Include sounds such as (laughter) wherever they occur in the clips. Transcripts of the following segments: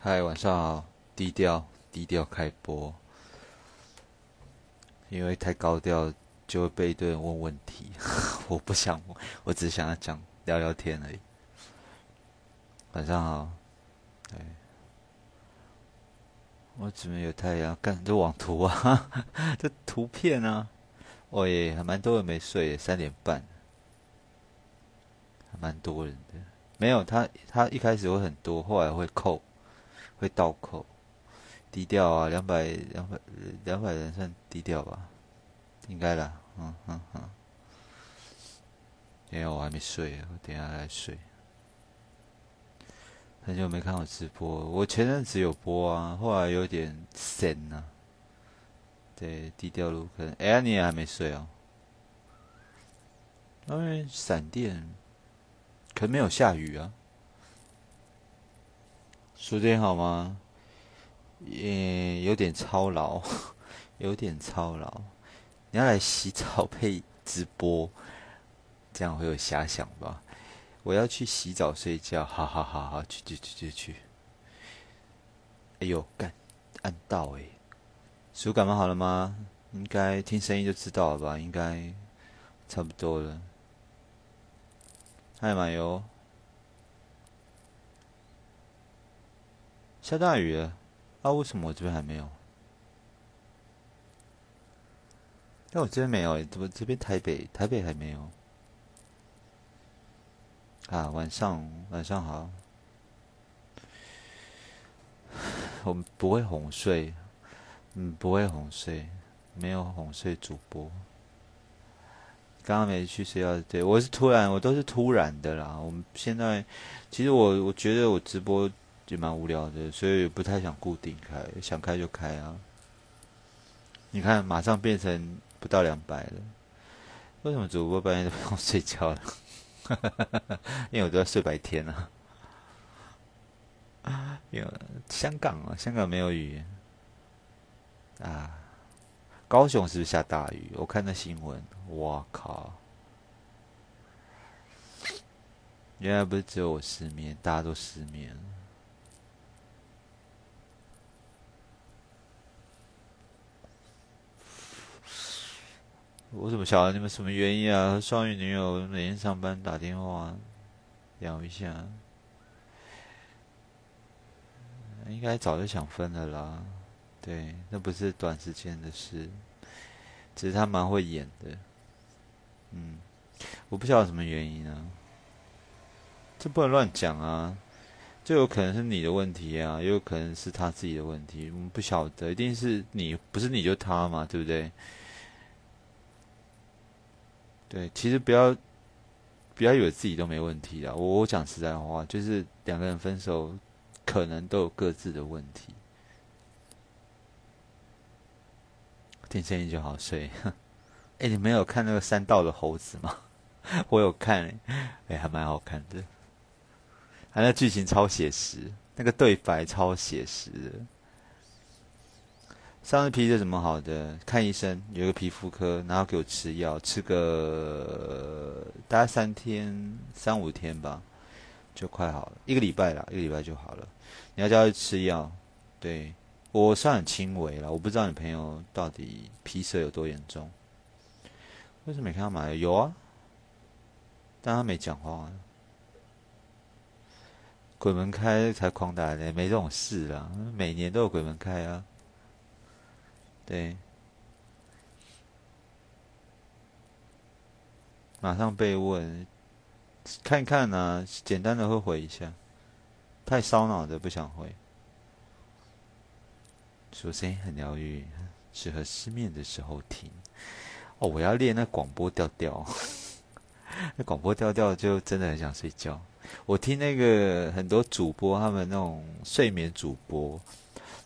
嗨，晚上好，低调低调开播，因为太高调就会被一堆人问问题，(laughs) 我不想，我只想要讲聊聊天而已。晚上好，对，我怎么有太阳？干这网图啊，(laughs) 这图片啊，我也还蛮多人没睡，三点半，还蛮多人的。没有他，他一开始会很多，后来会扣。会倒扣，低调啊，两百两百两百人算低调吧，应该啦，嗯嗯嗯。因为我还没睡，我等下来睡。很久没看我直播，我前阵子有播啊，后来有点闲呐。对，低调路可能，哎，你也还没睡哦。因为闪电，可能没有下雨啊。昨天好吗？也有点操劳，有点操劳。你要来洗澡配直播，这样会有遐想吧？我要去洗澡睡觉，好好好好，去去去去去。哎呦，干按到哎！手感冒好了吗？应该听声音就知道了吧？应该差不多了。嗨，马油。下大雨了，啊？为什么我这边还没有？但我这边没有，怎么这边台北台北还没有？啊，晚上晚上好，(sighs) 我们不会哄睡，嗯，不会哄睡，没有哄睡主播。刚刚没去睡觉，对我是突然，我都是突然的啦。我们现在其实我我觉得我直播。也蛮无聊的，所以不太想固定开，想开就开啊。你看，马上变成不到两百了。为什么主播半夜都不用睡觉了？哈哈哈因为我都要睡白天啊。因为香港啊，香港没有雨啊。高雄是不是下大雨？我看那新闻，我靠！原来不是只有我失眠，大家都失眠。我怎么晓得你们什么原因啊？双鱼女友每天上班打电话聊一下，应该早就想分了啦。对，那不是短时间的事，只是他蛮会演的。嗯，我不晓得什么原因啊，这不能乱讲啊，这有可能是你的问题啊，也有可能是他自己的问题，我们不晓得，一定是你，不是你就他嘛，对不对？对，其实不要不要以为自己都没问题啊！我我讲实在话，就是两个人分手，可能都有各自的问题。听声音就好睡。(laughs) 哎，你没有看那个山道的猴子吗？(laughs) 我有看，哎，还蛮好看的。他那剧情超写实，那个对白超写实。上次皮是怎么好的？看医生，有一个皮肤科，然后给我吃药，吃个大概三天、三五天吧，就快好了。一个礼拜啦，一个礼拜就好了。你要叫他吃药，对我算很轻微了。我不知道你朋友到底皮疹有多严重。为什么没看到买？有啊，但他没讲话。鬼门开才狂打的，没这种事啦。每年都有鬼门开啊。对，马上被问，看看呢，简单的会回一下，太烧脑的不想回。说声音很疗愈，适合失眠的时候听。哦，我要练那广播调调，(laughs) 那广播调调就真的很想睡觉。我听那个很多主播，他们那种睡眠主播。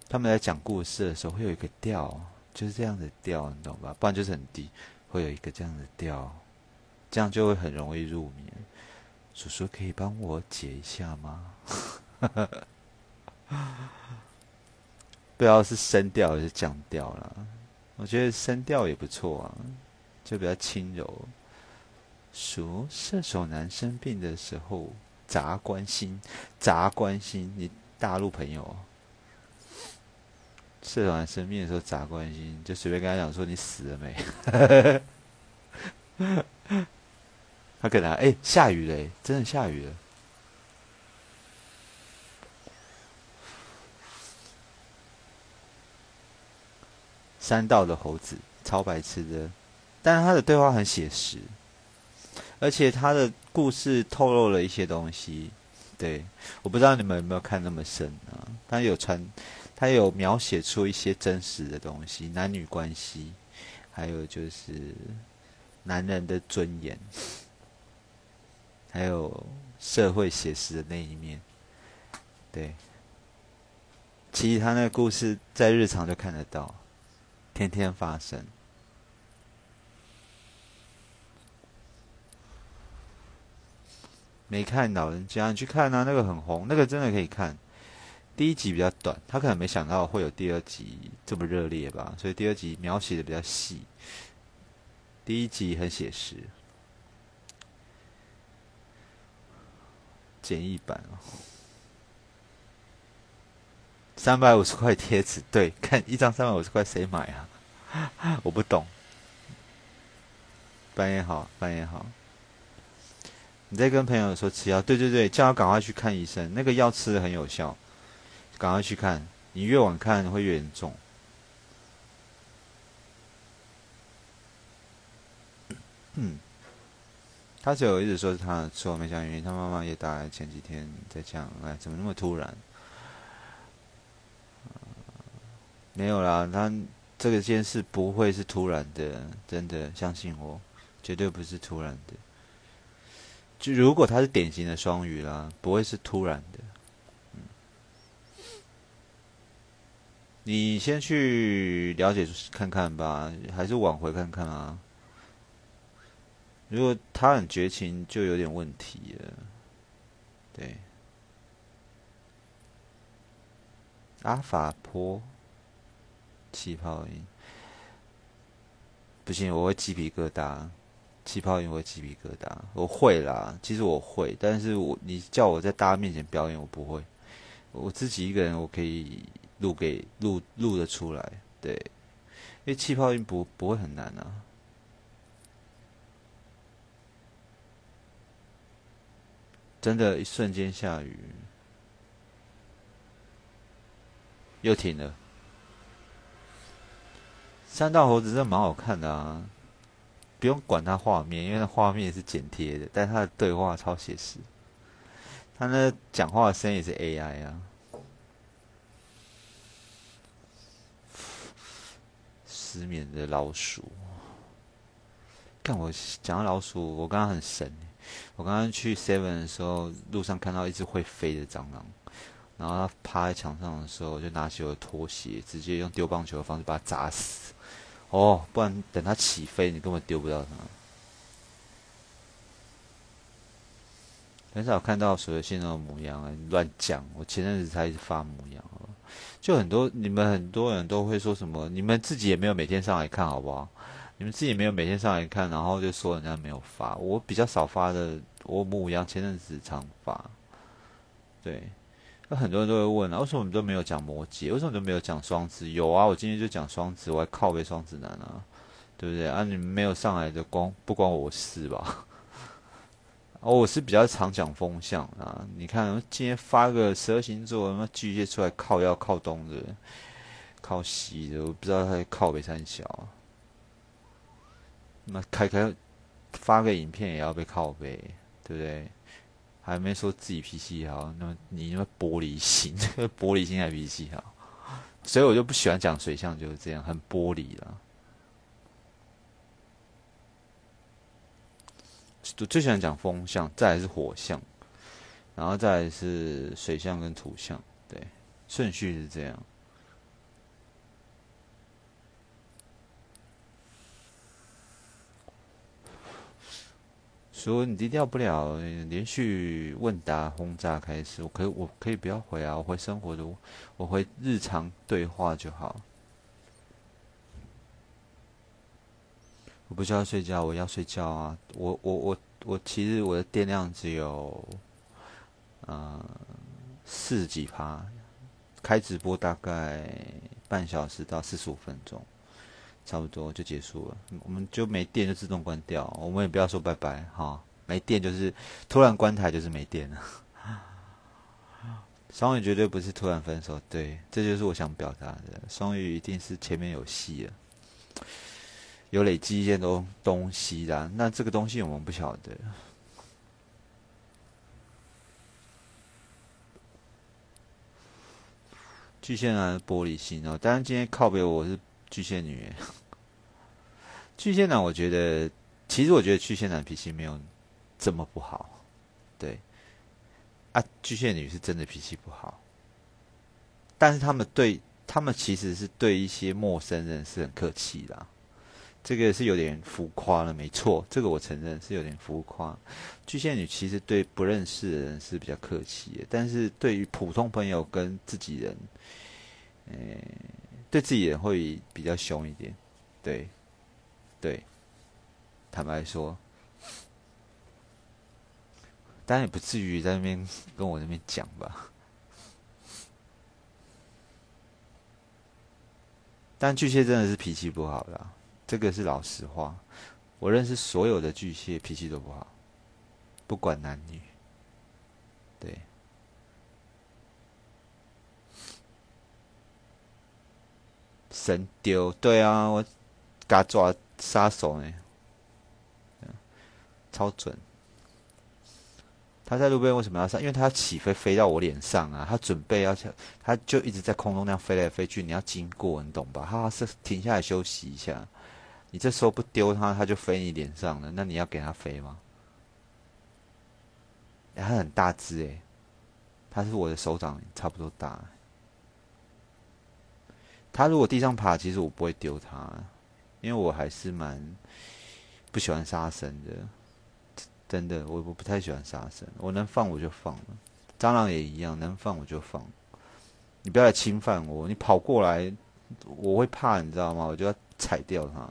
他们在讲故事的时候会有一个调，就是这样的调，你懂吧？不然就是很低，会有一个这样的调，这样就会很容易入眠。叔叔可以帮我解一下吗？(laughs) 不知道是升调还是降调了。我觉得升调也不错啊，就比较轻柔。说射手男生病的时候杂关心，杂关心你大陆朋友。射手男生病的时候杂关心，就随便跟他讲说你死了没？(laughs) 他可能哎下雨嘞，真的下雨了。山道的猴子超白痴的，但是他的对话很写实，而且他的故事透露了一些东西。对，我不知道你们有没有看那么深啊？他有传，他有描写出一些真实的东西，男女关系，还有就是男人的尊严，还有社会写实的那一面。对，其实他那个故事在日常就看得到。天天发生，没看老人家，你去看啊，那个很红，那个真的可以看。第一集比较短，他可能没想到会有第二集这么热烈吧，所以第二集描写的比较细。第一集很写实，简易版哦。三百五十块贴纸，对，看一张三百五十块，谁买啊？(laughs) 我不懂。半夜好，半夜好。你在跟朋友说吃药，对对对，叫他赶快去看医生，那个药吃的很有效，赶快去看。你越晚看会越严重。嗯，他只有一直说是他的错，没讲原因。他妈妈也打来前几天在讲，哎，怎么那么突然？没有啦，他这个件事不会是突然的，真的相信我，绝对不是突然的。就如果他是典型的双鱼啦，不会是突然的。嗯，你先去了解看看吧，还是挽回看看啊？如果他很绝情，就有点问题了。对，阿法波。气泡音不行，我会鸡皮疙瘩。气泡音我会鸡皮疙瘩，我会啦。其实我会，但是我你叫我在大家面前表演，我不会。我自己一个人，我可以录给录录的出来。对，因为气泡音不不会很难啊。真的，一瞬间下雨，又停了。三道猴子真的蛮好看的啊，不用管它画面，因为它画面是剪贴的，但它的对话超写实。他那讲话的声音也是 AI 啊。失眠的老鼠，看我讲到老鼠，我刚刚很神。我刚刚去 Seven 的时候，路上看到一只会飞的蟑螂，然后它趴在墙上的时候，我就拿起我的拖鞋，直接用丢棒球的方式把它砸死。哦，不然等它起飞，你根本丢不到它。很少看到所有线那种模样啊！乱讲，我前阵子才发模样，就很多你们很多人都会说什么，你们自己也没有每天上来看好不好？你们自己没有每天上来看，然后就说人家没有发。我比较少发的，我母羊前阵子常发，对。那很多人都会问啊，为什么我们都没有讲摩羯？为什么都没有讲双子？有啊，我今天就讲双子，我还靠背双子男啊，对不对啊？你们没有上来的，光不关我事吧？哦，我是比较常讲风向啊。你看今天发个十二星座，那巨蟹出来靠要靠东的，靠西的，我不知道他靠北三小。那开开发个影片也要被靠背，对不对？还没说自己脾气好，那么你那玻璃心，(laughs) 玻璃心还脾气好，所以我就不喜欢讲水象，就是这样，很玻璃了。我最喜欢讲风象，再来是火象，然后再来是水象跟土象，对，顺序是这样。所以你低调不了，连续问答轰炸开始，我可以我可以不要回啊，我回生活的，我回日常对话就好。我不需要睡觉，我要睡觉啊！我我我我，其实我的电量只有，呃，四几趴，开直播大概半小时到四十五分钟，差不多就结束了。我们就没电就自动关掉，我们也不要说拜拜哈。没电就是突然关台，就是没电了。(laughs) 双鱼绝对不是突然分手，对，这就是我想表达的。双鱼一定是前面有戏了。有累积一些东东西的，那这个东西我们不晓得。巨蟹男玻璃心哦，当然今天靠北我是巨蟹女。(laughs) 巨蟹男，我觉得其实我觉得巨蟹男脾气没有这么不好，对。啊，巨蟹女是真的脾气不好，但是他们对他们其实是对一些陌生人是很客气的。这个是有点浮夸了，没错，这个我承认是有点浮夸。巨蟹女其实对不认识的人是比较客气的，但是对于普通朋友跟自己人，呃，对自己人会比较凶一点。对，对，坦白说，当然也不至于在那边跟我那边讲吧。但巨蟹真的是脾气不好的。这个是老实话，我认识所有的巨蟹脾气都不好，不管男女。对，神丢，对啊，我嘎抓杀手呢，超准。他在路边为什么要上？因为他起飞飞到我脸上啊！他准备要，他就一直在空中那样飞来飞去。你要经过，你懂吧？他是停下来休息一下。你这时候不丢它，它就飞你脸上了。那你要给它飞吗？它很大只诶，它是我的手掌差不多大。它如果地上爬，其实我不会丢它，因为我还是蛮不喜欢杀生的。真的，我我不太喜欢杀生，我能放我就放了。蟑螂也一样，能放我就放。你不要来侵犯我，你跑过来，我会怕，你知道吗？我就要踩掉它。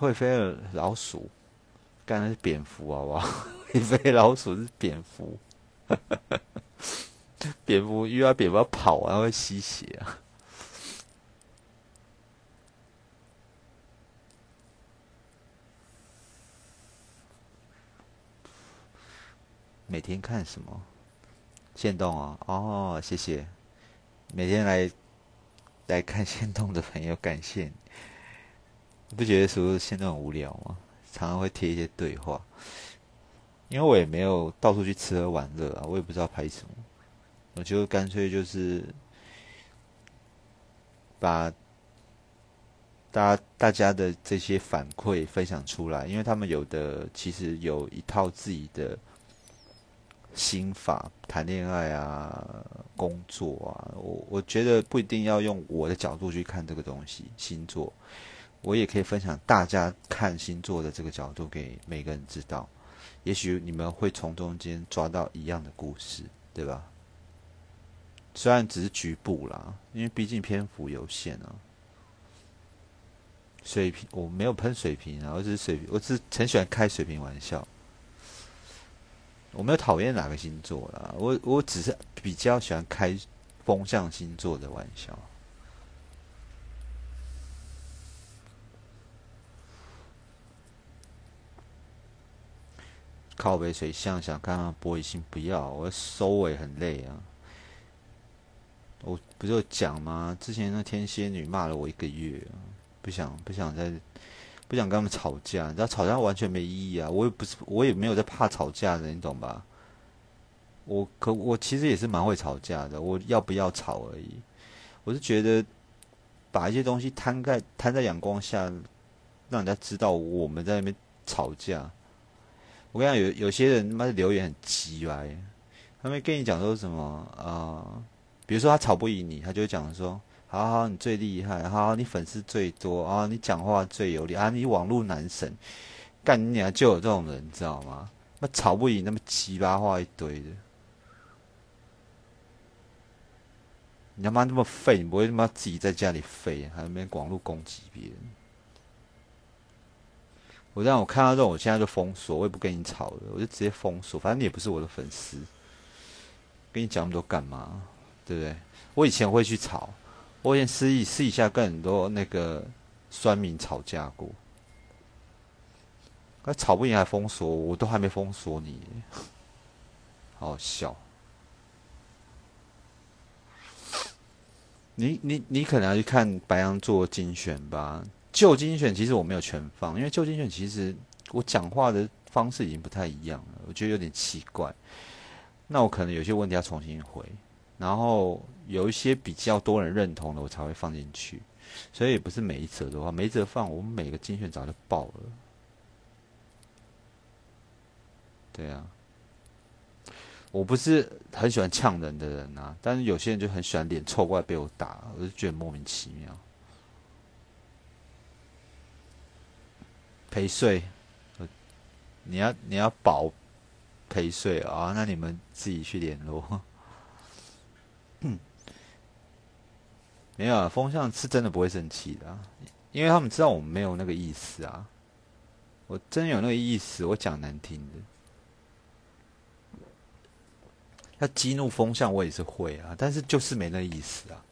会飞的老鼠，干的是蝙蝠，好不好？(laughs) 会飞老鼠是蝙蝠，(laughs) 蝙蝠遇到蝙蝠要跑啊，会吸血啊。每天看什么？线动啊？哦，谢谢。每天来来看线动的朋友，感谢。你不觉得说现在很无聊吗？常常会贴一些对话，因为我也没有到处去吃喝玩乐啊，我也不知道拍什么，我就干脆就是把大大家的这些反馈分享出来，因为他们有的其实有一套自己的心法，谈恋爱啊、工作啊，我我觉得不一定要用我的角度去看这个东西，星座。我也可以分享大家看星座的这个角度给每个人知道，也许你们会从中间抓到一样的故事，对吧？虽然只是局部啦，因为毕竟篇幅有限啊。水平我没有喷水瓶啊，我只是水，我只是很喜欢开水瓶玩笑。我没有讨厌哪个星座啦，我我只是比较喜欢开风象星座的玩笑。靠北水象想看看玻璃心，不要，我要收尾很累啊。我不是有讲吗？之前那天蝎女骂了我一个月，不想不想再不想跟他们吵架，你知道吵架完全没意义啊。我也不是，我也没有在怕吵架的，你懂吧？我可我其实也是蛮会吵架的，我要不要吵而已。我是觉得把一些东西摊在摊在阳光下，让人家知道我们在那边吵架。我跟你讲，有有些人他妈的留言很鸡歪，他们跟你讲说什么啊？比如说他吵不赢你，他就讲说：好好，你最厉害，好，你粉丝最多啊，你讲话最有力啊，你网络男神，干你娘，就有这种人，你知道吗？那吵不赢，那么鸡巴话一堆的。你他妈那么废，你不会他妈自己在家里废，还那边广路攻击别人？我让我看到这种，我现在就封锁，我也不跟你吵了，我就直接封锁。反正你也不是我的粉丝，跟你讲那么多干嘛？对不对？我以前会去吵，我以前私意私底下跟很多那个酸民吵架过，那吵不赢还封锁，我都还没封锁你，好笑。你你你可能要去看白羊座精选吧，旧精选其实我没有全放，因为旧精选其实我讲话的方式已经不太一样了，我觉得有点奇怪。那我可能有些问题要重新回，然后有一些比较多人认同的，我才会放进去。所以也不是每一则的话，每一则放，我们每个精选早就爆了。对啊。我不是很喜欢呛人的人呐，但是有些人就很喜欢脸臭过来被我打，我就觉得莫名其妙。陪睡，你要你要保陪睡啊？那你们自己去联络。没有啊，风向是真的不会生气的，因为他们知道我们没有那个意思啊。我真有那个意思，我讲难听的。要激怒风向，我也是会啊，但是就是没那意思啊。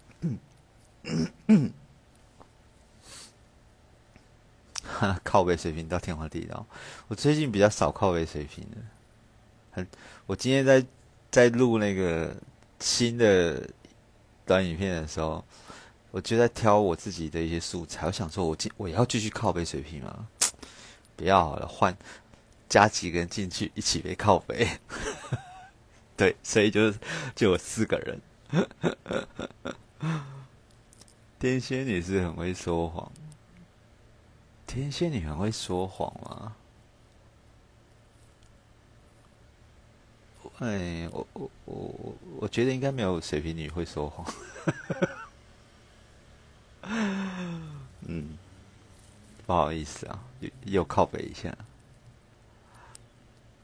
(laughs) 靠背水平到天荒地老。我最近比较少靠背水平的，很。我今天在在录那个新的短影片的时候，我就在挑我自己的一些素材。我想说，我今我要继续靠背水平吗？不要好了，换加几个人进去一起背靠背。(laughs) 对，所以就是就有四个人。(laughs) 天蝎女是很会说谎，天蝎女很会说谎吗？哎，我我我我我觉得应该没有水瓶女会说谎。(laughs) 嗯，不好意思啊，又又靠北一下。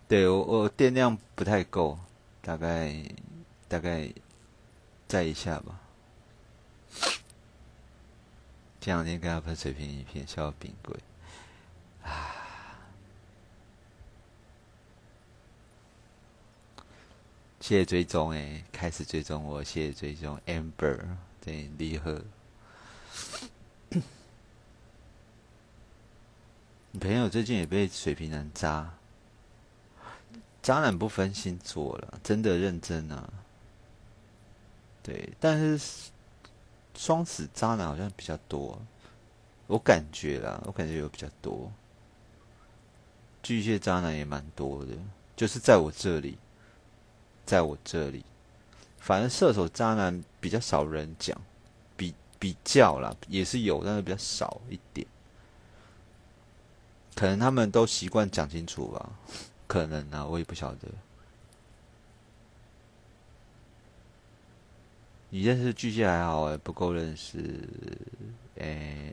对我我电量不太够。大概大概再一下吧。这两天跟他拍水平影片，笑到冰柜啊！谢谢追踪哎，开始追踪我，谢谢追踪 Amber 对离合。你 (coughs) 朋友最近也被水瓶男渣。渣男不分星座了，真的认真啊。对，但是双子渣男好像比较多，我感觉啦，我感觉有比较多。巨蟹渣男也蛮多的，就是在我这里，在我这里，反正射手渣男比较少人讲，比比较啦，也是有，但是比较少一点。可能他们都习惯讲清楚吧。可能啊，我也不晓得。你认识巨蟹还好哎，不够认识。哎，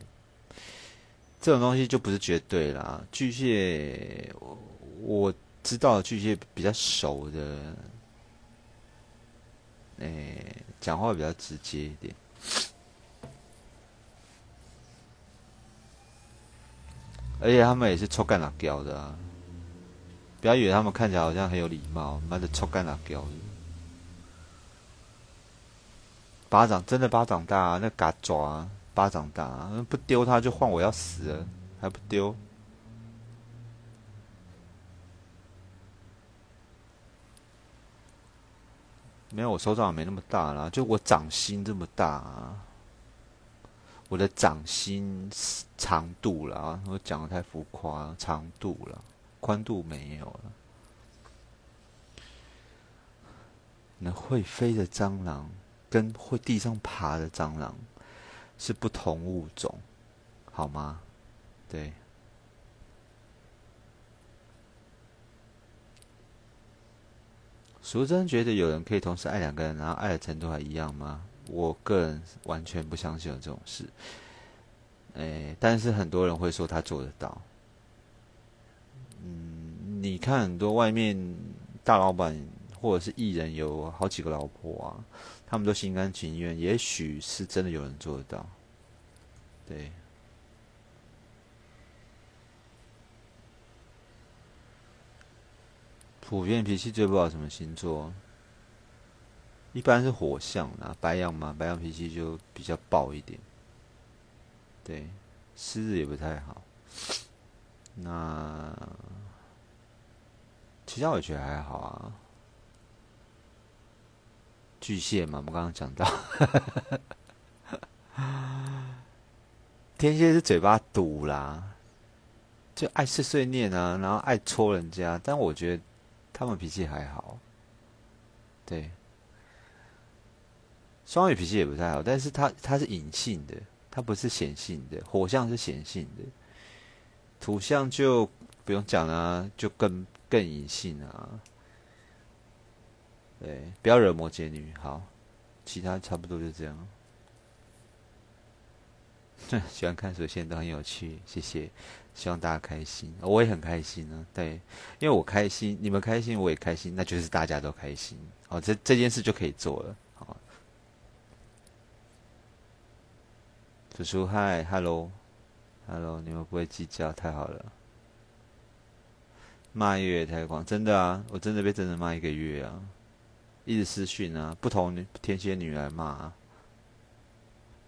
这种东西就不是绝对啦。巨蟹，我我知道巨蟹比较熟的，哎，讲话比较直接一点。而且他们也是臭干辣椒的啊。不要以为他们看起来好像很有礼貌，妈的臭干辣椒！巴掌真的巴掌大，啊那嘎爪巴掌大，啊不丢他就换我要死了，还不丢？没有，我手掌没那么大啦，就我掌心这么大啊！我的掌心长度啦，我讲的太浮夸，长度了。宽度没有了。那会飞的蟑螂跟会地上爬的蟑螂是不同物种，好吗？对。淑珍觉得有人可以同时爱两个人，然后爱的程度还一样吗？我个人完全不相信有这种事。哎，但是很多人会说他做得到。嗯你看很多外面大老板或者是艺人有好几个老婆啊，他们都心甘情愿，也许是真的有人做得到。对，普遍脾气最不好什么星座？一般是火象啦，白羊嘛，白羊脾气就比较暴一点。对，狮子也不太好。那其他我觉得还好啊。巨蟹嘛，我们刚刚讲到。(laughs) 天蝎是嘴巴毒啦，就爱碎碎念啊，然后爱戳人家。但我觉得他们脾气还好。对。双鱼脾气也不太好，但是他他是隐性的，他不是显性的。火象是显性的，土象就不用讲了，就更更隐性啊。对，不要惹摩羯女。好，其他差不多就这样。(laughs) 喜欢看水仙都很有趣，谢谢，希望大家开心，我也很开心呢。对，因为我开心，你们开心，我也开心，那就是大家都开心。哦，这这件事就可以做了。好叔叔，嗨，hello，hello，你们不会计较，太好了。骂月太狂，真的啊，我真的被真的骂一个月啊，一直私讯啊，不同天蝎女来骂，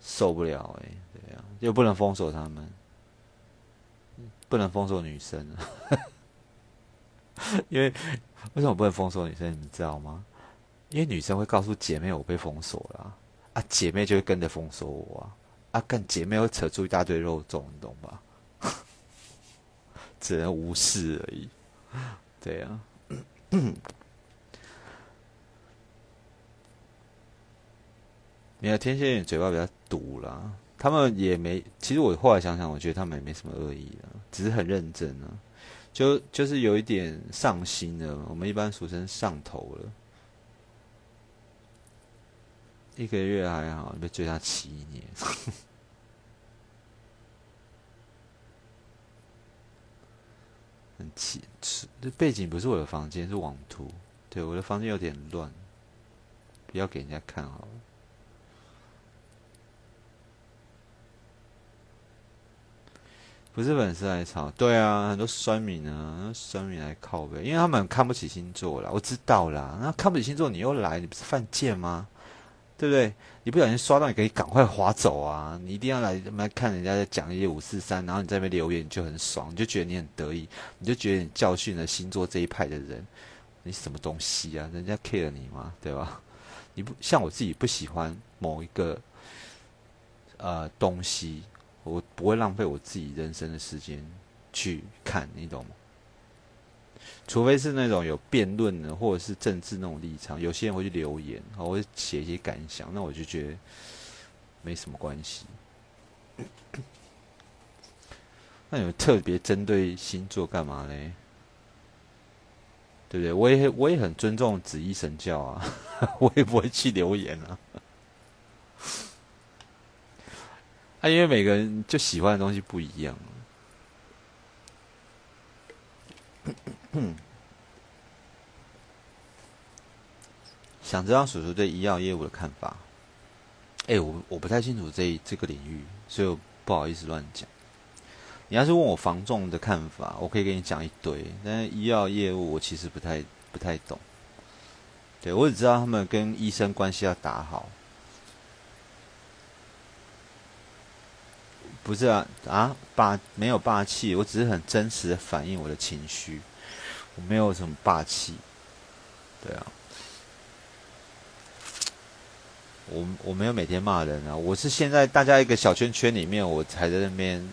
受不了哎，对啊，又不能封锁他们，不能封锁女生，(laughs) 因为为什么不能封锁女生？你知道吗？因为女生会告诉姐妹我被封锁了，啊，姐妹就会跟着封锁我啊。啊，跟姐妹会扯出一大堆肉粽，你懂吧？(laughs) 只能无视而已。对呀，没有天蝎女嘴巴比较毒啦。他们也没，其实我后来想想，我觉得他们也没什么恶意啊，只是很认真啊，就就是有一点上心了。我们一般俗称上头了。一个月还好，被追他七年。(laughs) 很气，这背景不是我的房间，是网图。对，我的房间有点乱，不要给人家看好了。不是粉丝来吵，对啊，很多酸民啊，酸民来靠呗，因为他们看不起星座啦，我知道啦。那看不起星座，你又来，你不是犯贱吗？对不对？你不小心刷到，你可以赶快划走啊！你一定要来来看人家在讲一些五四三，然后你在那边留言，你就很爽，你就觉得你很得意，你就觉得你教训了星座这一派的人，你什么东西啊？人家 care 你吗？对吧？你不像我自己不喜欢某一个呃东西，我不会浪费我自己人生的时间去看，你懂吗？除非是那种有辩论的，或者是政治那种立场，有些人会去留言，然后会写一些感想，那我就觉得没什么关系。(coughs) 那有特别针对星座干嘛嘞？对不对？我也我也很尊重紫衣神教啊，(laughs) 我也不会去留言啊。啊，因为每个人就喜欢的东西不一样。嗯，(coughs) 想知道叔叔对医药业务的看法？哎，我我不太清楚这这个领域，所以我不好意思乱讲。你要是问我防重的看法，我可以跟你讲一堆。但是医药业务我其实不太不太懂。对我只知道他们跟医生关系要打好。不是啊啊霸没有霸气，我只是很真实的反映我的情绪。我没有什么霸气，对啊，我我没有每天骂人啊，我是现在大家一个小圈圈里面，我才在那边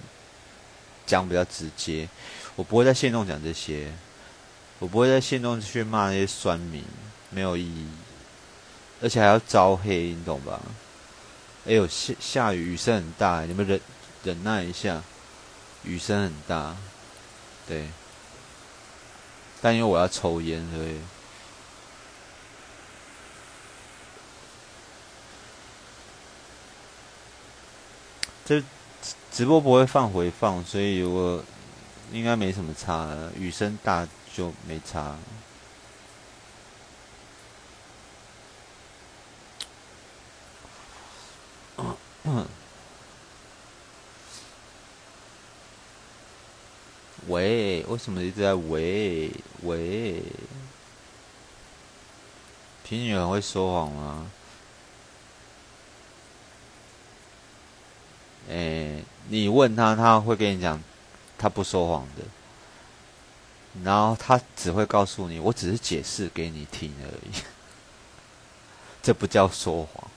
讲比较直接，我不会在线动讲这些，我不会在线动去骂那些酸民，没有意义，而且还要招黑，你懂吧？哎呦，下下雨，雨声很大，你们人忍耐一下，雨声很大，对。但因为我要抽烟，所以 (laughs) 这直播不会放回放，所以我应该没什么差。雨声大就没差。喂，为什么一直在喂喂？平女很会说谎吗？哎，你问他，他会跟你讲，他不说谎的。然后他只会告诉你，我只是解释给你听而已。(laughs) 这不叫说谎，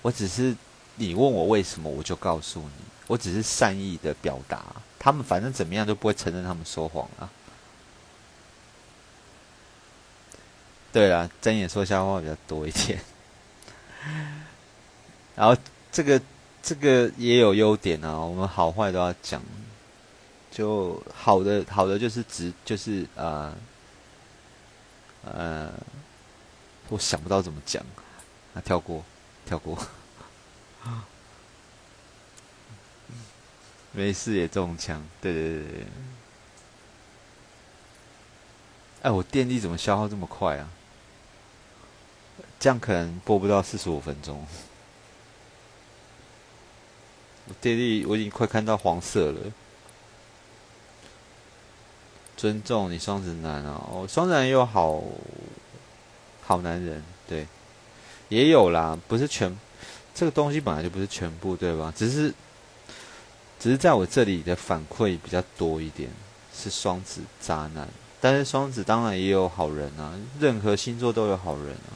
我只是你问我为什么，我就告诉你，我只是善意的表达。他们反正怎么样都不会承认他们说谎啊。对了，睁眼说瞎话比较多一点。(laughs) 然后这个。这个也有优点啊，我们好坏都要讲。就好的，好的就是直，就是呃，呃，我想不到怎么讲，啊，跳过，跳过，没事也中枪，对对对对。哎，我电力怎么消耗这么快啊？这样可能播不到四十五分钟。我电力我已经快看到黄色了。尊重你双子男，哦，双子男有好好男人，对，也有啦，不是全这个东西本来就不是全部，对吧？只是只是在我这里的反馈比较多一点，是双子渣男，但是双子当然也有好人啊，任何星座都有好人啊。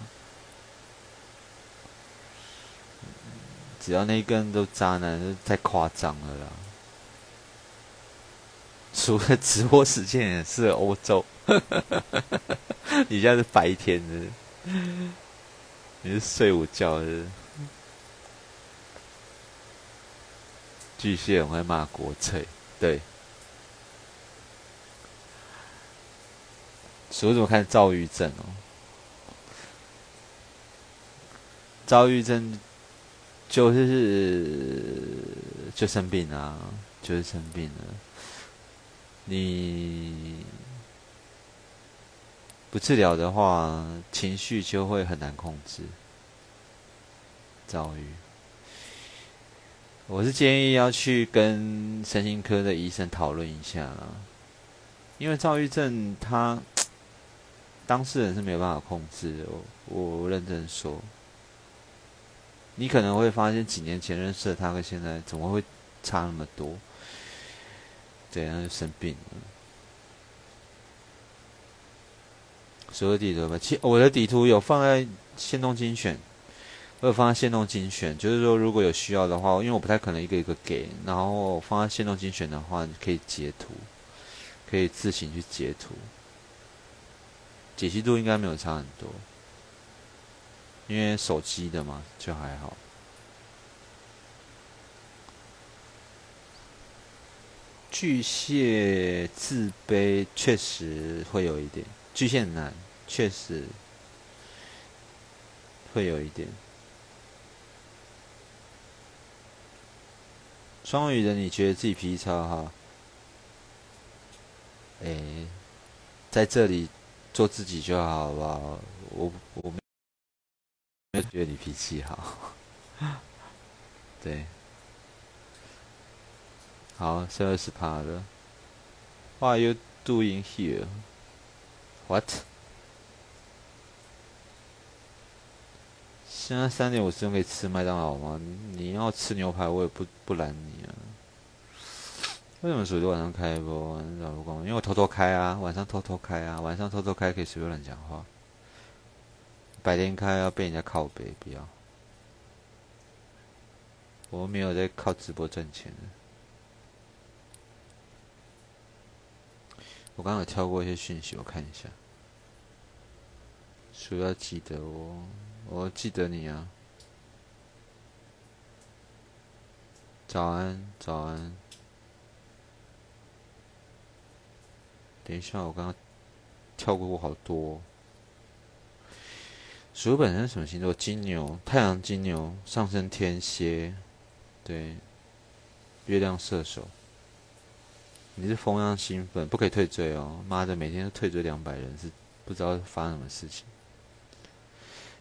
只要那一根都渣男，就太夸张了啦！除了直播时间也是欧洲，(laughs) 你现在是白天的，你是睡午觉的。巨蟹会骂国粹，对。所以怎么看躁郁症哦？躁郁症。就是就生病啊，就是生病了。你不治疗的话，情绪就会很难控制。躁郁，我是建议要去跟神经科的医生讨论一下啦，因为躁郁症他 (tsk) 当事人是没有办法控制的，我我认真说。你可能会发现，几年前认识的他跟现在怎么会差那么多？对，然就生病了。所有地图吧，其我的底图有放在线动精选，会放在线动精选，就是说如果有需要的话，因为我不太可能一个一个给，然后放在线动精选的话，你可以截图，可以自行去截图，解析度应该没有差很多。因为手机的嘛，就还好。巨蟹自卑确实会有一点，巨蟹男确实会有一点。双鱼的你觉得自己脾气超好？哎，在这里做自己就好，好不好？我我。觉得你脾气好，(laughs) 对，好，剩二十趴了。What are you doing here? What? 现在三点五十分可以吃麦当劳吗？你要吃牛排，我也不不拦你啊。为什么手机晚上开播？老公，因为我偷偷开啊，晚上偷偷开啊，晚上偷偷开可以随便乱讲话。白天开要被人家靠背，不要。我没有在靠直播赚钱我刚刚有跳过一些讯息，我看一下。说要记得我，我记得你啊。早安，早安。等一下，我刚刚跳过好多。鼠本身什么星座？金牛，太阳金牛，上升天蝎，对，月亮射手。你是风样兴奋，不可以退追哦！妈的，每天都退追两百人，是不知道发生什么事情。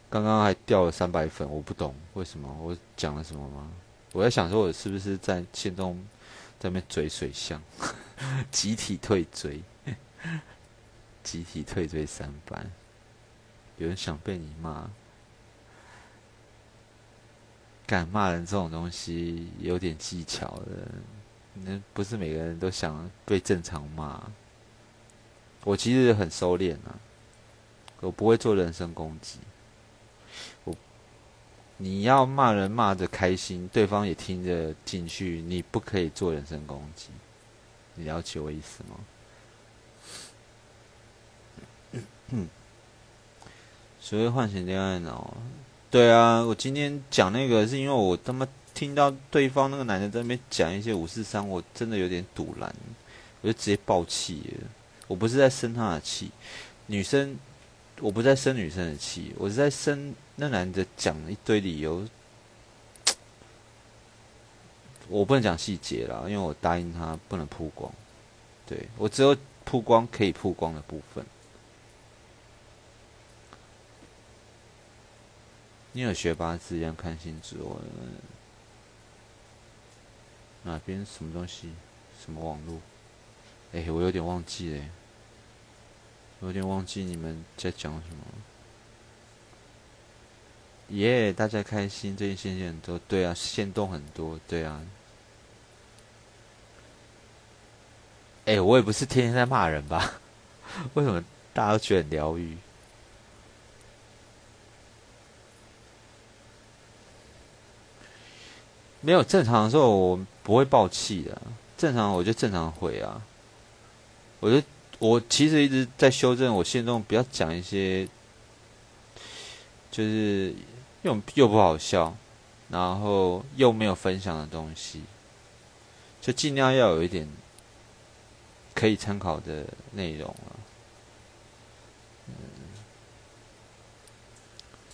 刚刚还掉了三百粉，我不懂为什么，我讲了什么吗？我在想说，我是不是在心中在那边追水象，(laughs) 集体退追，(laughs) 集体退追三百，有人想被你骂。敢骂人这种东西有点技巧的，那不是每个人都想被正常骂。我其实很收敛啊，我不会做人身攻击。我你要骂人骂的开心，对方也听着进去，你不可以做人身攻击。你了解我意思吗？嗯，(coughs) 所谓唤醒恋爱脑。对啊，我今天讲那个是因为我他妈听到对方那个男的在那边讲一些五四三，我真的有点堵拦，我就直接爆气了。我不是在生他的气，女生，我不在生女生的气，我是在生那男的讲一堆理由，(tsk) 我不能讲细节啦，因为我答应他不能曝光，对我只有曝光可以曝光的部分。你有学八字一样看星座？哪边什么东西？什么网络？哎，我有点忘记嘞，有点忘记你们在讲什么。耶，大家开心，最近线线很多，对啊，线动很多，对啊。哎，我也不是天天在骂人吧？(laughs) 为什么大家都觉得很疗愈？没有正常的时候，我不会爆气的。正常我就正常回啊。我就我其实一直在修正，我现中不要讲一些，就是又又不好笑，然后又没有分享的东西，就尽量要有一点可以参考的内容了。嗯，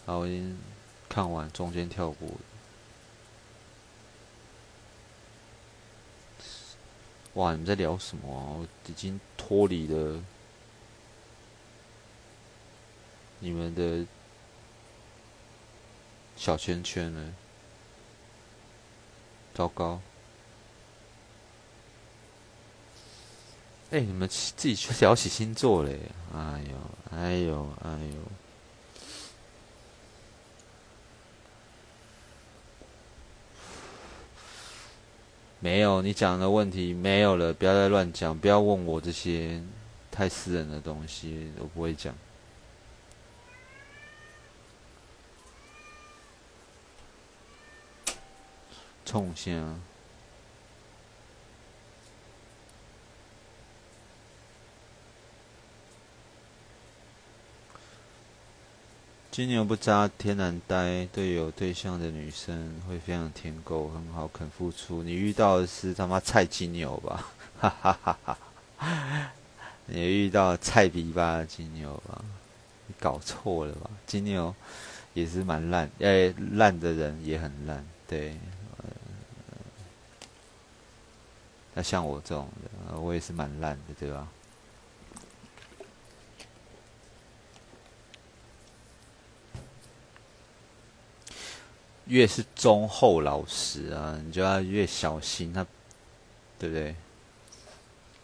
好，我已经看完，中间跳过。哇！你们在聊什么啊？我已经脱离了你们的小圈圈了，糟糕！哎，你们自己去聊起星座嘞！哎呦，哎呦，哎呦！没有，你讲的问题没有了，不要再乱讲，不要问我这些太私人的东西，我不会讲。冲线。金牛不渣，天然呆，对有对象的女生会非常舔狗，很好肯付出。你遇到的是他妈菜金牛吧？哈哈哈哈！你遇到菜逼吧金牛吧？你搞错了吧？金牛也是蛮烂，哎，烂的人也很烂，对。那像我这种的，我也是蛮烂的，对吧？越是忠厚老实啊，你就要越小心他，对不对？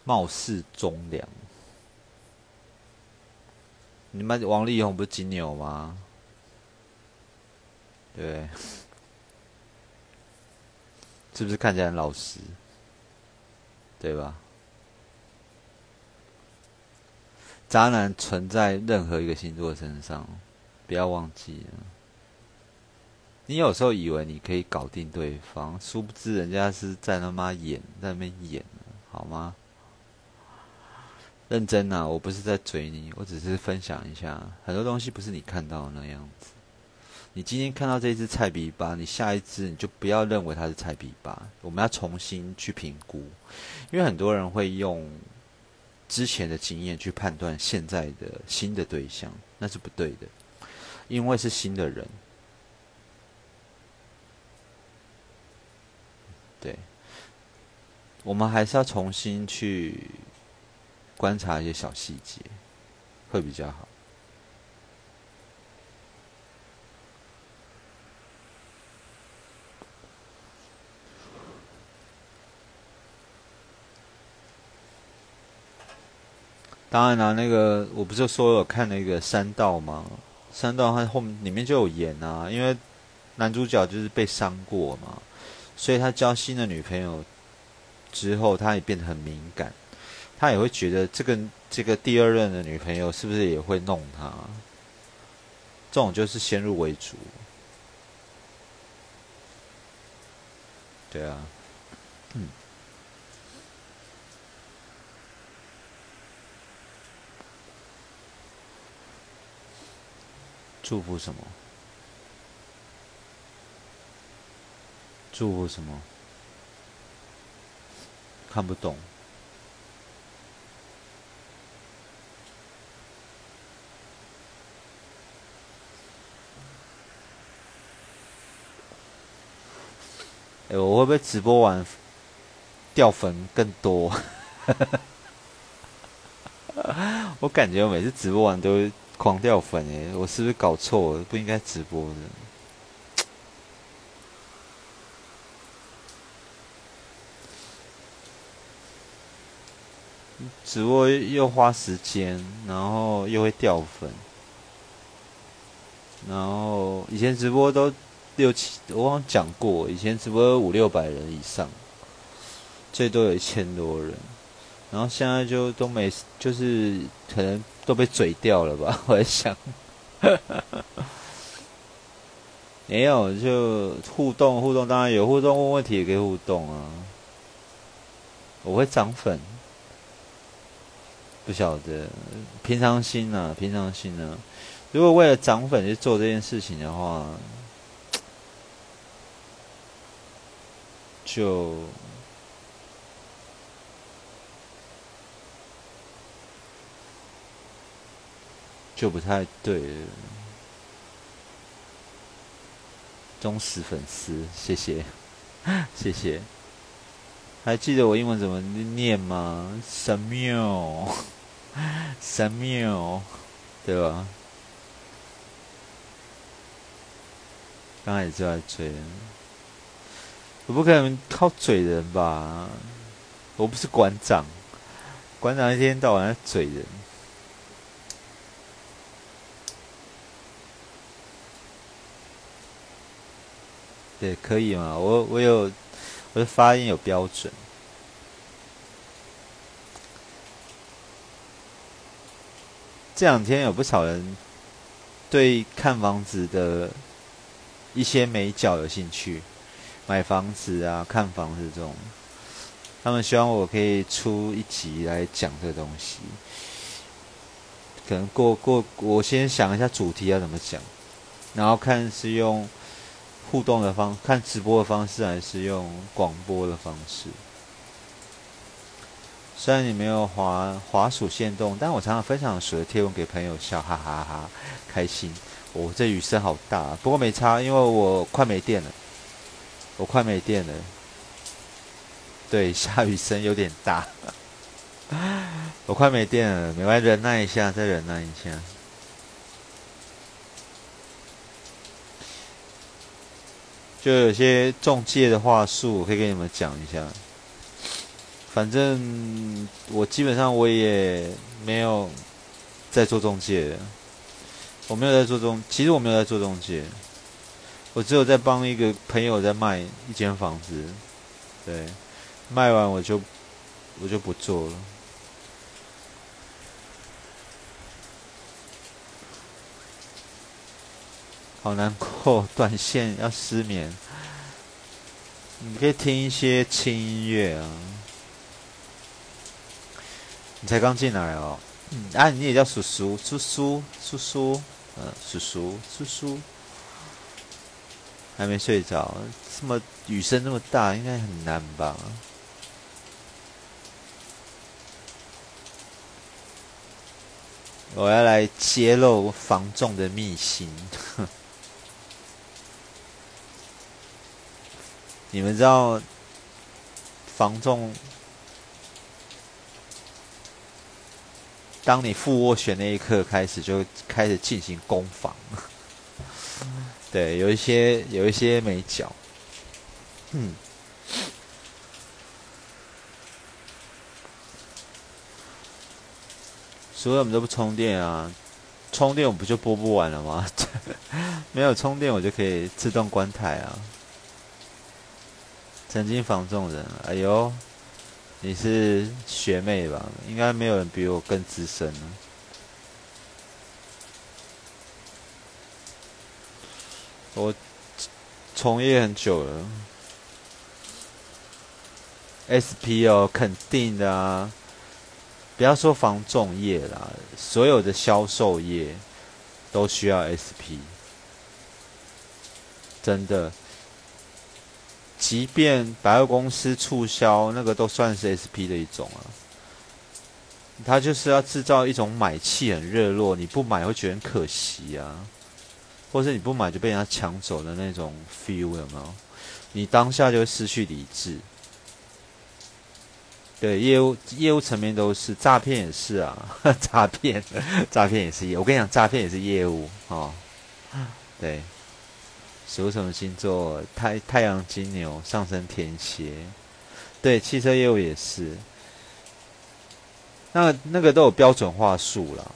貌似忠良，你们王力宏不是金牛吗？对，(laughs) 是不是看起来很老实？对吧？渣男存在任何一个星座身上，不要忘记了。你有时候以为你可以搞定对方，殊不知人家是在他妈演，在那边演，好吗？认真啊！我不是在追你，我只是分享一下，很多东西不是你看到的那样子。你今天看到这只菜比巴，你下一只你就不要认为它是菜比巴，我们要重新去评估，因为很多人会用之前的经验去判断现在的新的对象，那是不对的，因为是新的人。对我们还是要重新去观察一些小细节，会比较好。当然了，那个我不是说有看那个《山道》吗？《山道》它后面里面就有演啊，因为男主角就是被伤过嘛，所以他交新的女朋友之后，他也变得很敏感，他也会觉得这个这个第二任的女朋友是不是也会弄他？这种就是先入为主，对啊，嗯。祝福什么？祝福什么？看不懂。哎，我会不会直播完掉粉更多？(laughs) 我感觉我每次直播完都。狂掉粉哎！我是不是搞错了？不应该直播的。直播又花时间，然后又会掉粉，然后以前直播都六七，我好像讲过，以前直播五六百人以上，最多有一千多人，然后现在就都没，就是可能。都被嘴掉了吧？(laughs) 我在想，(laughs) 没有就互动互动，当然有互动，问问题也可以互动啊。我会涨粉，不晓得平常心啊，平常心啊。如果为了涨粉去做这件事情的话，就。就不太对，忠实粉丝，谢谢，(laughs) 谢谢。还记得我英文怎么念吗？Samuel，Samuel，(laughs) 对吧？刚才也就在追，我不可能靠嘴人吧？我不是馆长，馆长一天到晚在嘴人。对，可以嘛？我我有我的发音有标准。这两天有不少人对看房子的一些美角有兴趣，买房子啊、看房子这种，他们希望我可以出一集来讲这个东西。可能过过，我先想一下主题要怎么讲，然后看是用。互动的方看直播的方式还是用广播的方式？虽然你没有滑滑鼠限动，但我常常分享水的贴文给朋友笑，哈哈哈，开心。哦，这雨声好大，不过没差，因为我快没电了，我快没电了。对，下雨声有点大，(laughs) 我快没电了，没关系，忍耐一下，再忍耐一下。就有些中介的话术，我可以跟你们讲一下。反正我基本上我也没有在做中介，我没有在做中，其实我没有在做中介，我只有在帮一个朋友在卖一间房子，对，卖完我就我就不做了。好难过，短线要失眠。你可以听一些轻音乐啊。你才刚进来哦。嗯，啊，你也叫叔叔，叔叔，叔叔，嗯，叔叔，叔叔，还没睡着。这么雨声那么大，应该很难吧？我要来揭露防重的秘辛。你们知道防中当你复握拳那一刻开始就开始进行攻防。(laughs) 对有一些有一些没脚。嗯。所以我们都不充电啊。充电我不就播不完了吗？(laughs) 没有充电我就可以自动关台啊。曾经防众人，哎呦，你是学妹吧？应该没有人比我更资深了。我从业很久了，SP 哦，肯定的啊。不要说防重业啦，所有的销售业都需要 SP，真的。即便百货公司促销，那个都算是 SP 的一种啊。他就是要制造一种买气很热络，你不买会觉得很可惜啊，或是你不买就被人家抢走的那种 feel 有没有？你当下就会失去理智。对业务业务层面都是诈骗也是啊，(laughs) 诈骗诈骗也是业。我跟你讲，诈骗也是业务哦。对，属什么星座？太太阳金牛，上升天蝎。对，汽车业务也是。那那个都有标准话术了。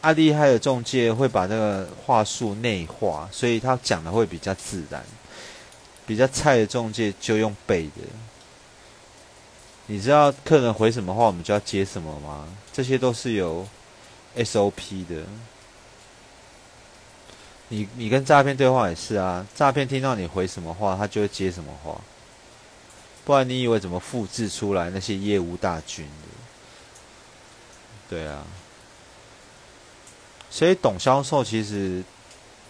啊，厉害的中介会把那个话术内化，所以他讲的会比较自然。比较菜的中介就用背的。你知道客人回什么话，我们就要接什么吗？这些都是有 SOP 的。你你跟诈骗对话也是啊，诈骗听到你回什么话，他就会接什么话。不然你以为怎么复制出来那些业务大军的？对啊。所以懂销售，其实，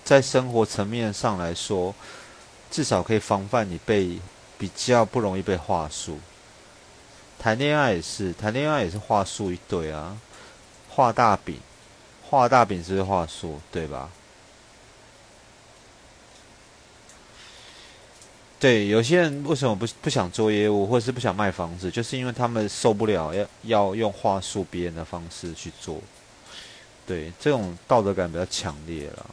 在生活层面上来说，至少可以防范你被比较不容易被话术。谈恋爱也是，谈恋爱也是话术一堆啊，画大饼，画大饼是话术，对吧？对，有些人为什么不不想做业务，或者是不想卖房子，就是因为他们受不了要要用话术别人的方式去做，对，这种道德感比较强烈了。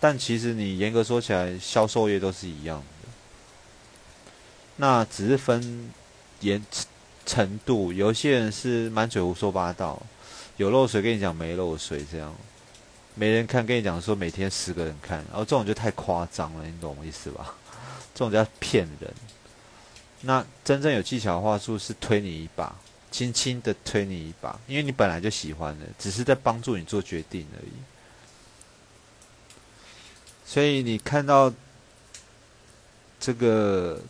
但其实你严格说起来，销售业都是一样的，那只是分严。程度，有些人是满嘴胡说八道，有漏水跟你讲没漏水，这样没人看跟你讲说每天十个人看，然后这种就太夸张了，你懂我意思吧？这种叫骗人。那真正有技巧的话术是推你一把，轻轻的推你一把，因为你本来就喜欢的，只是在帮助你做决定而已。所以你看到这个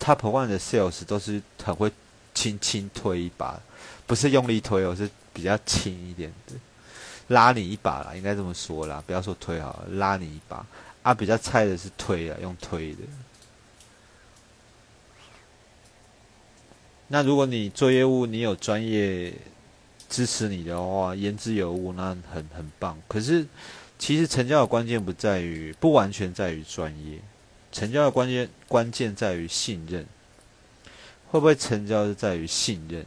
top one 的 sales 都是很会。轻轻推一把，不是用力推哦，是比较轻一点的，拉你一把啦，应该这么说啦，不要说推好，拉你一把。啊，比较菜的是推啊，用推的。那如果你做业务，你有专业支持你的话，言之有物，那很很棒。可是，其实成交的关键不在于，不完全在于专业，成交的关键关键在于信任。会不会成交是在于信任，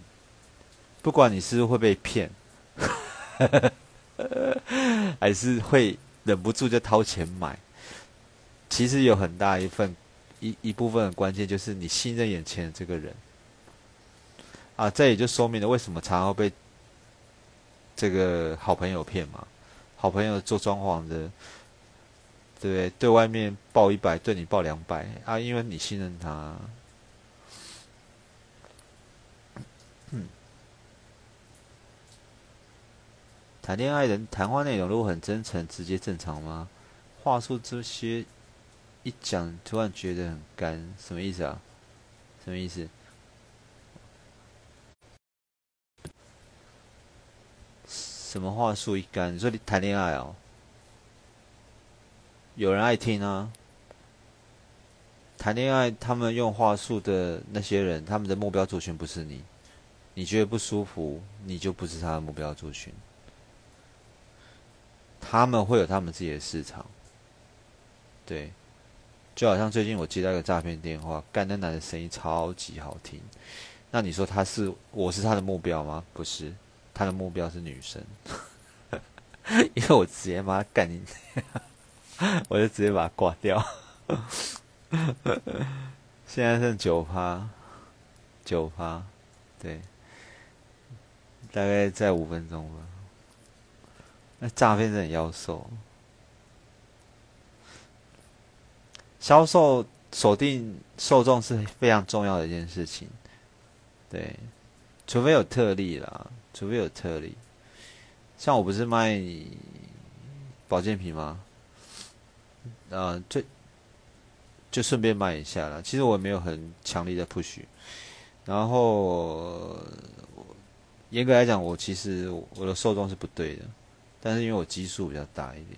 不管你是会被骗，(laughs) 还是会忍不住就掏钱买，其实有很大一份一一部分的关键就是你信任眼前的这个人，啊，这也就说明了为什么常常被这个好朋友骗嘛，好朋友做装潢的，对对？对外面报一百，对你报两百啊，因为你信任他。谈恋爱的谈话内容如果很真诚、直接、正常吗？话术这些一讲，突然觉得很干，什么意思啊？什么意思？什么话术一干？你说你谈恋爱哦？有人爱听啊？谈恋爱，他们用话术的那些人，他们的目标族群不是你，你觉得不舒服，你就不是他的目标族群。他们会有他们自己的市场，对，就好像最近我接到一个诈骗电话，干那男的声音超级好听，那你说他是我是他的目标吗？不是，他的目标是女生，(laughs) 因为我直接把他干进去，(laughs) 我就直接把他挂掉。(laughs) 现在剩九趴，九趴，对，大概在五分钟吧。那诈骗是很妖兽，销售锁定受众是非常重要的一件事情，对，除非有特例啦，除非有特例。像我不是卖保健品吗？啊，最就顺便卖一下啦。其实我也没有很强力的 push，然后严格来讲，我其实我的受众是不对的。但是因为我基数比较大一点，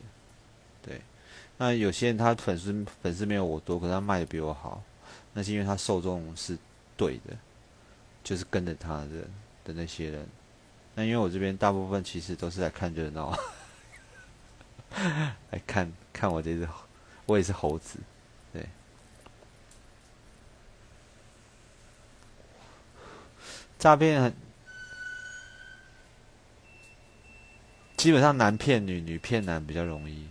那有些人他粉丝粉丝没有我多，可是他卖的比我好，那是因为他受众是对的，就是跟着他的的那些人。那因为我这边大部分其实都是来看热闹，(laughs) 来看看我这只，我也是猴子，对。诈骗很。基本上男骗女，女骗男比较容易。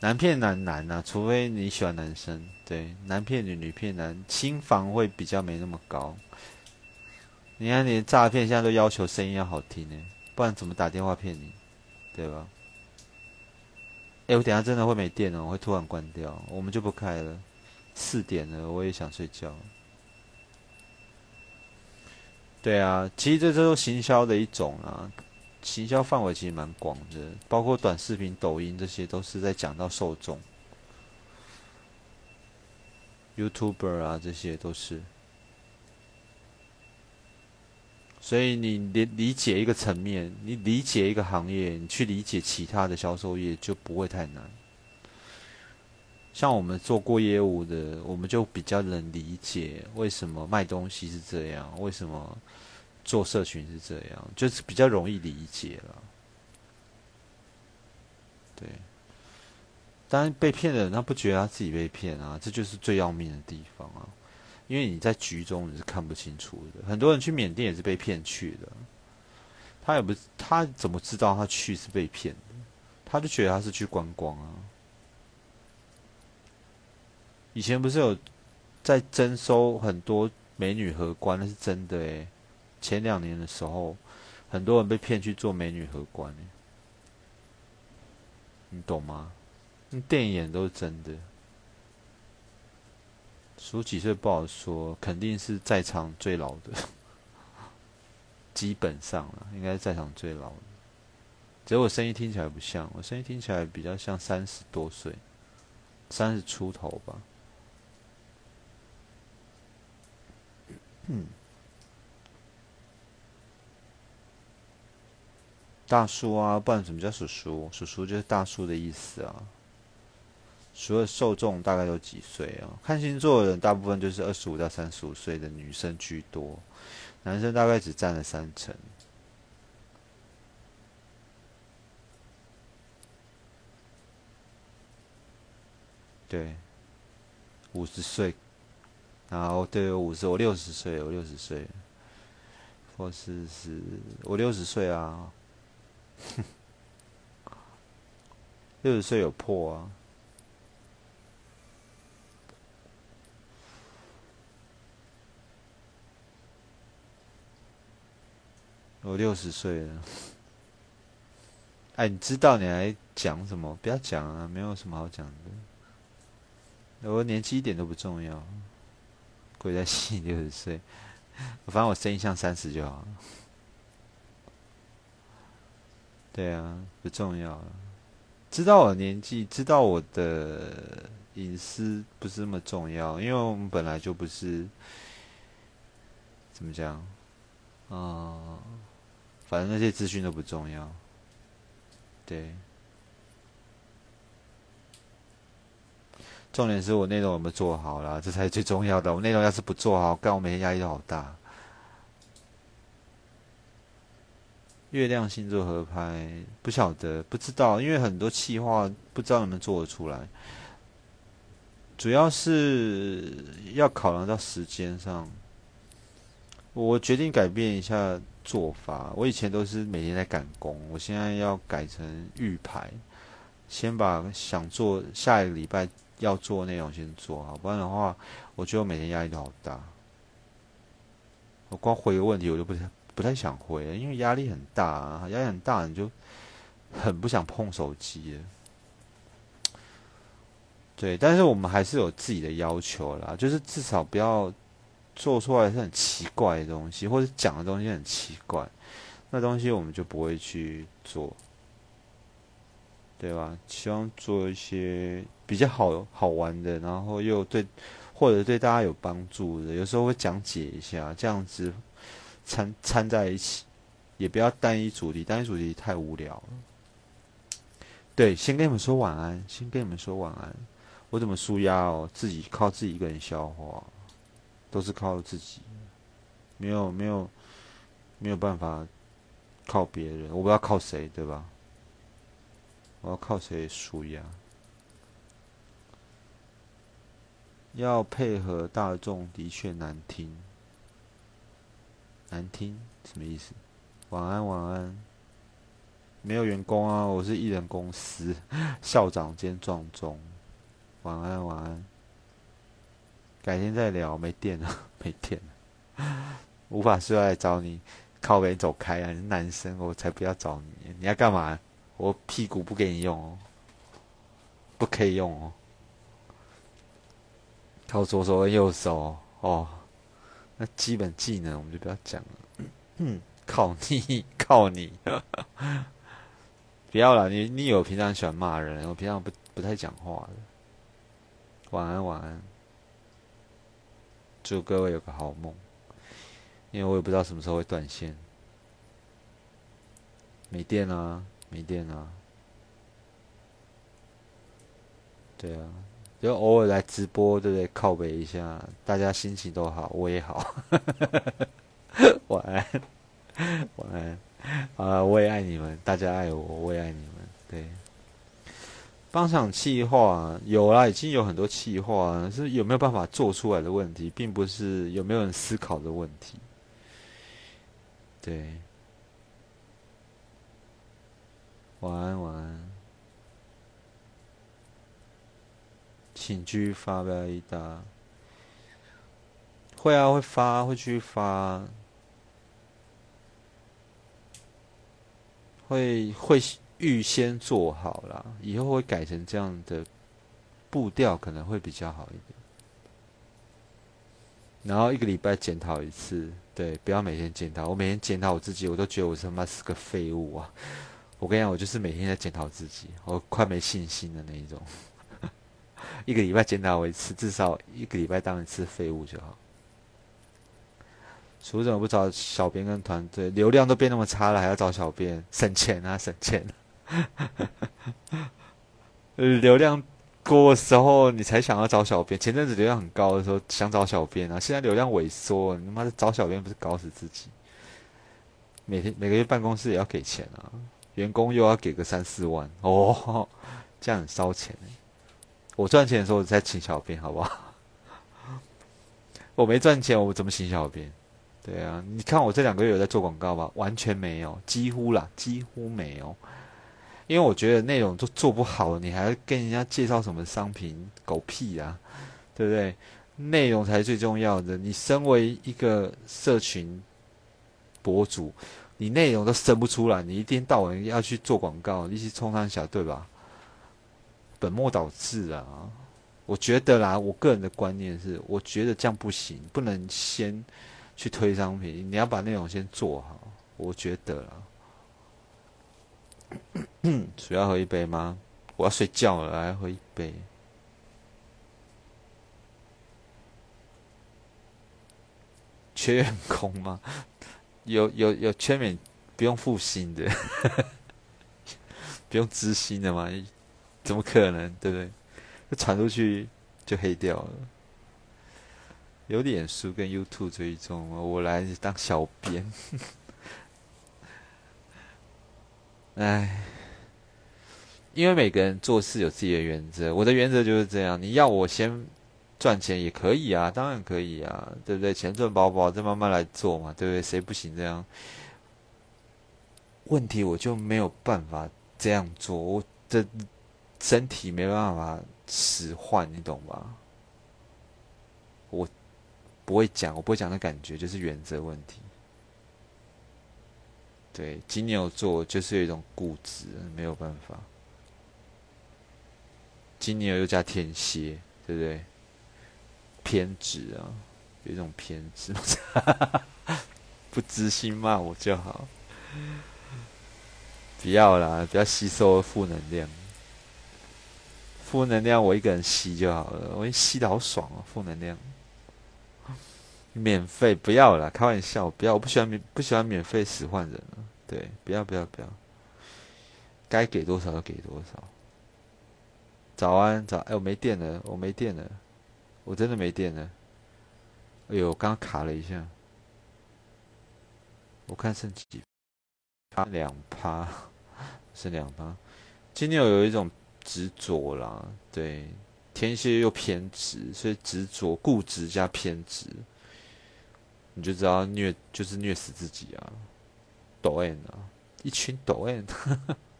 男骗男难啊，除非你喜欢男生。对，男骗女，女骗男，新房会比较没那么高。你看，你诈骗现在都要求声音要好听呢，不然怎么打电话骗你？对吧？哎，我等下真的会没电了，我会突然关掉，我们就不开了。四点了，我也想睡觉。对啊，其实这都是行销的一种啊。行销范围其实蛮广的，包括短视频、抖音这些，都是在讲到受众。YouTuber 啊，这些都是。所以你理理解一个层面，你理解一个行业，你去理解其他的销售业就不会太难。像我们做过业务的，我们就比较能理解为什么卖东西是这样，为什么。做社群是这样，就是比较容易理解了。对，当然被骗的人他不觉得他自己被骗啊，这就是最要命的地方啊。因为你在局中你是看不清楚的，很多人去缅甸也是被骗去的，他也不他怎么知道他去是被骗的？他就觉得他是去观光啊。以前不是有在征收很多美女荷官，那是真的诶。前两年的时候，很多人被骗去做美女荷官，你懂吗？电影演都是真的，数几岁不好说，肯定是在场最老的，(laughs) 基本上了，应该是在场最老的。只是我声音听起来不像，我声音听起来比较像三十多岁，三十出头吧。嗯。大叔啊，不然什么叫叔叔？叔叔就是大叔的意思啊。所有受众大概都几岁啊？看星座的人大部分就是二十五到三十五岁的女生居多，男生大概只占了三成。对，五十岁，然后对五十，我六十岁，我六十岁，或是是，我六十岁啊。(laughs) 六十岁有破啊！我六十岁了。哎，你知道你还讲什么？不要讲啊，没有什么好讲的。我年纪一点都不重要，鬼在细六十岁，反正我声音像三十就好了。对啊，不重要了。知道我年纪，知道我的隐私不是那么重要，因为我们本来就不是怎么讲啊，反正那些资讯都不重要。对，重点是我内容有没有做好了，这才是最重要的。我内容要是不做好，干我每天压力都好大。月亮星座合拍不晓得不知道，因为很多气话不知道能不能做得出来，主要是要考量到时间上。我决定改变一下做法。我以前都是每天在赶工，我现在要改成预排，先把想做下一个礼拜要做内容先做好，不然的话，我觉得我每天压力都好大。我光回个问题，我就不想不太想回，因为压力很大啊，压力很大，你就很不想碰手机。对，但是我们还是有自己的要求啦，就是至少不要做出来是很奇怪的东西，或者讲的东西很奇怪，那东西我们就不会去做，对吧？希望做一些比较好好玩的，然后又对或者对大家有帮助的，有时候会讲解一下，这样子掺掺在一起，也不要单一主题，单一主题太无聊了。对，先跟你们说晚安，先跟你们说晚安。我怎么舒压哦？自己靠自己一个人消化，都是靠自己，没有没有没有办法靠别人。我不知道靠谁，对吧？我要靠谁舒压？要配合大众的确难听，难听什么意思？晚安晚安，没有员工啊，我是艺人公司，(laughs) 校长兼壮中。晚安，晚安。改天再聊，没电了，(laughs) 没电了，无法睡来找你，靠边走开啊！你是男生，我才不要找你。你要干嘛？我屁股不给你用哦，不可以用哦。靠左手跟右手哦，那基本技能我们就不要讲了。嗯，靠你，靠你，(laughs) 不要了。你你有平常喜欢骂人，我平常不不太讲话的。晚安，晚安。祝各位有个好梦。因为我也不知道什么时候会断线，没电啊，没电啊。对啊，就偶尔来直播，对不对？靠背一下，大家心情都好，我也好。(laughs) 晚安，晚安。啊，我也爱你们，大家爱我，我也爱你们。对。帮场气话有啦，已经有很多气话，是有没有办法做出来的问题，并不是有没有人思考的问题。对，晚安晚安，请继续发表一打。会啊，会发，会继续发，会会。预先做好了，以后会改成这样的步调，可能会比较好一点。然后一个礼拜检讨一次，对，不要每天检讨。我每天检讨我自己，我都觉得我他妈是个废物啊！我跟你讲，我就是每天在检讨自己，我快没信心的那一种。(laughs) 一个礼拜检讨一次，至少一个礼拜当一次废物就好。署怎么不找小编跟团队，流量都变那么差了，还要找小编，省钱啊，(laughs) 省钱。流量过的时候，你才想要找小编。前阵子流量很高的时候，想找小编啊。现在流量萎缩，你他妈的找小编不是搞死自己？每天每个月办公室也要给钱啊，员工又要给个三四万哦，这样很烧钱我赚钱的时候我再请小编，(laughs) 好不好？我没赚钱，我怎么请小编？对啊，你看我这两个月有在做广告吧？完全没有，几乎啦，几乎没有。因为我觉得内容都做不好，你还跟人家介绍什么商品？狗屁啊，对不对？内容才是最重要的。你身为一个社群博主，你内容都生不出来，你一天到晚要去做广告，一起冲上小，对吧？本末倒置啊！我觉得啦，我个人的观念是，我觉得这样不行，不能先去推商品，你要把内容先做好。我觉得啦。需要喝一杯吗？我要睡觉了，来喝一杯。缺员工吗？有有有缺免不用付薪的，(laughs) 不用知薪的吗？怎么可能？对不对？传出去就黑掉了。有脸书跟 YouTube 追踪，我来当小编。唉，(laughs) 因为每个人做事有自己的原则，我的原则就是这样。你要我先赚钱也可以啊，当然可以啊，对不对？钱赚饱饱，再慢慢来做嘛，对不对？谁不行这样？问题我就没有办法这样做，我这身体没办法使唤，你懂吗？我不会讲，我不会讲的感觉就是原则问题。对，金牛座就是有一种固执，没有办法。金牛又加天蝎，对不对？偏执啊，有一种偏执，(laughs) 不知心骂我就好。不要啦，不要吸收负能量。负能量我一个人吸就好了，我吸的好爽哦，负能量。免费不要了，开玩笑，不要，我不喜欢免不喜欢免费使唤人了。对，不要不要不要，该给多少就给多少。早安早，哎，我没电了，我没电了，我真的没电了。哎呦，刚刚卡了一下，我看剩几。两趴，是两趴。今天我有一种执着啦，对，天蝎又偏执，所以执着、固执加偏执，你就知道虐就是虐死自己啊！抖 N 啊，一群抖 N，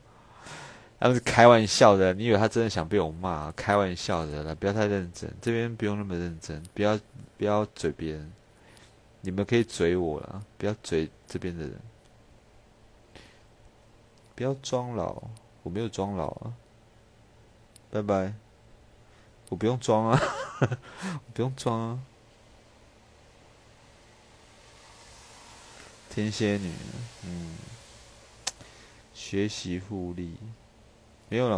(laughs) 他们是开玩笑的，你以为他真的想被我骂？开玩笑的啦，不要太认真，这边不用那么认真，不要不要嘴别人，你们可以嘴我了，不要嘴这边的人。不要装老，我没有装老啊。拜拜，我不用装啊，(laughs) 不用装啊。天蝎女，嗯，学习复利，没有了。